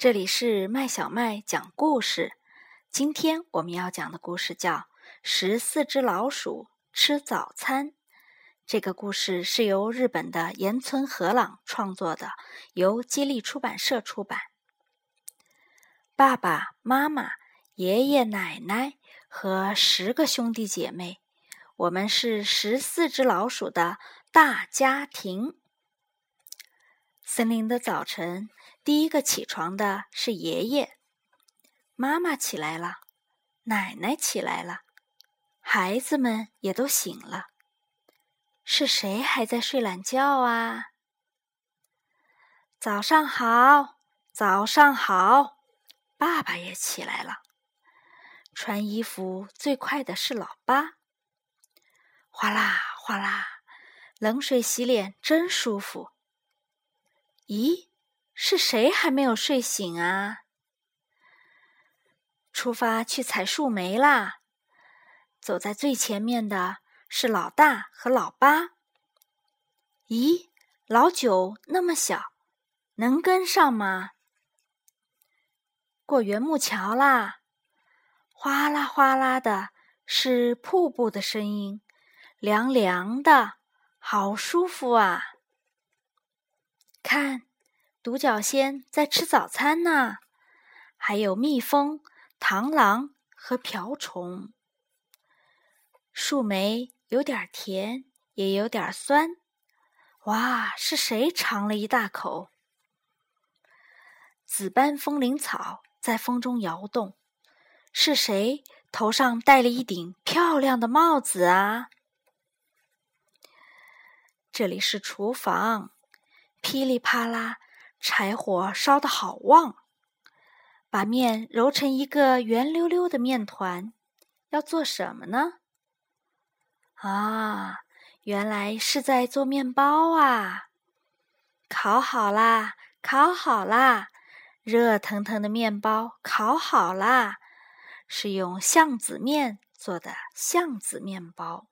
这里是麦小麦讲故事。今天我们要讲的故事叫《十四只老鼠吃早餐》。这个故事是由日本的岩村和朗创作的，由接力出版社出版。爸爸妈妈、爷爷奶奶和十个兄弟姐妹，我们是十四只老鼠的大家庭。森林的早晨，第一个起床的是爷爷。妈妈起来了，奶奶起来了，孩子们也都醒了。是谁还在睡懒觉啊？早上好，早上好！爸爸也起来了。穿衣服最快的是老八。哗啦哗啦，冷水洗脸真舒服。咦，是谁还没有睡醒啊？出发去采树莓啦！走在最前面的是老大和老八。咦，老九那么小，能跟上吗？过圆木桥啦！哗啦哗啦的，是瀑布的声音，凉凉的，好舒服啊！看，独角仙在吃早餐呢，还有蜜蜂、螳螂和瓢虫。树莓有点甜，也有点酸。哇，是谁尝了一大口？紫斑风铃草在风中摇动，是谁头上戴了一顶漂亮的帽子啊？这里是厨房。噼里啪啦，柴火烧得好旺，把面揉成一个圆溜溜的面团，要做什么呢？啊，原来是在做面包啊！烤好啦，烤好啦，热腾腾的面包烤好啦，是用橡子面做的橡子面包。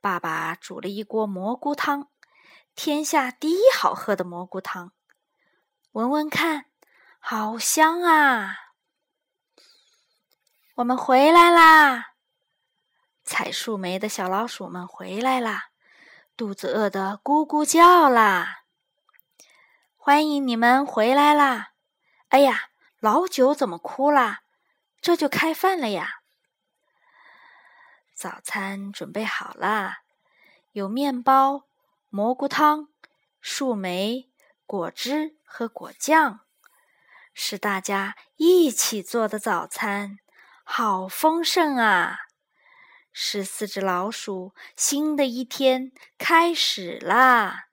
爸爸煮了一锅蘑菇汤。天下第一好喝的蘑菇汤，闻闻看，好香啊！我们回来啦！采树莓的小老鼠们回来啦，肚子饿得咕咕叫啦！欢迎你们回来啦！哎呀，老九怎么哭啦？这就开饭了呀！早餐准备好啦，有面包。蘑菇汤、树莓果汁和果酱，是大家一起做的早餐，好丰盛啊！十四只老鼠，新的一天开始啦！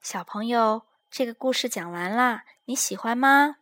小朋友，这个故事讲完啦，你喜欢吗？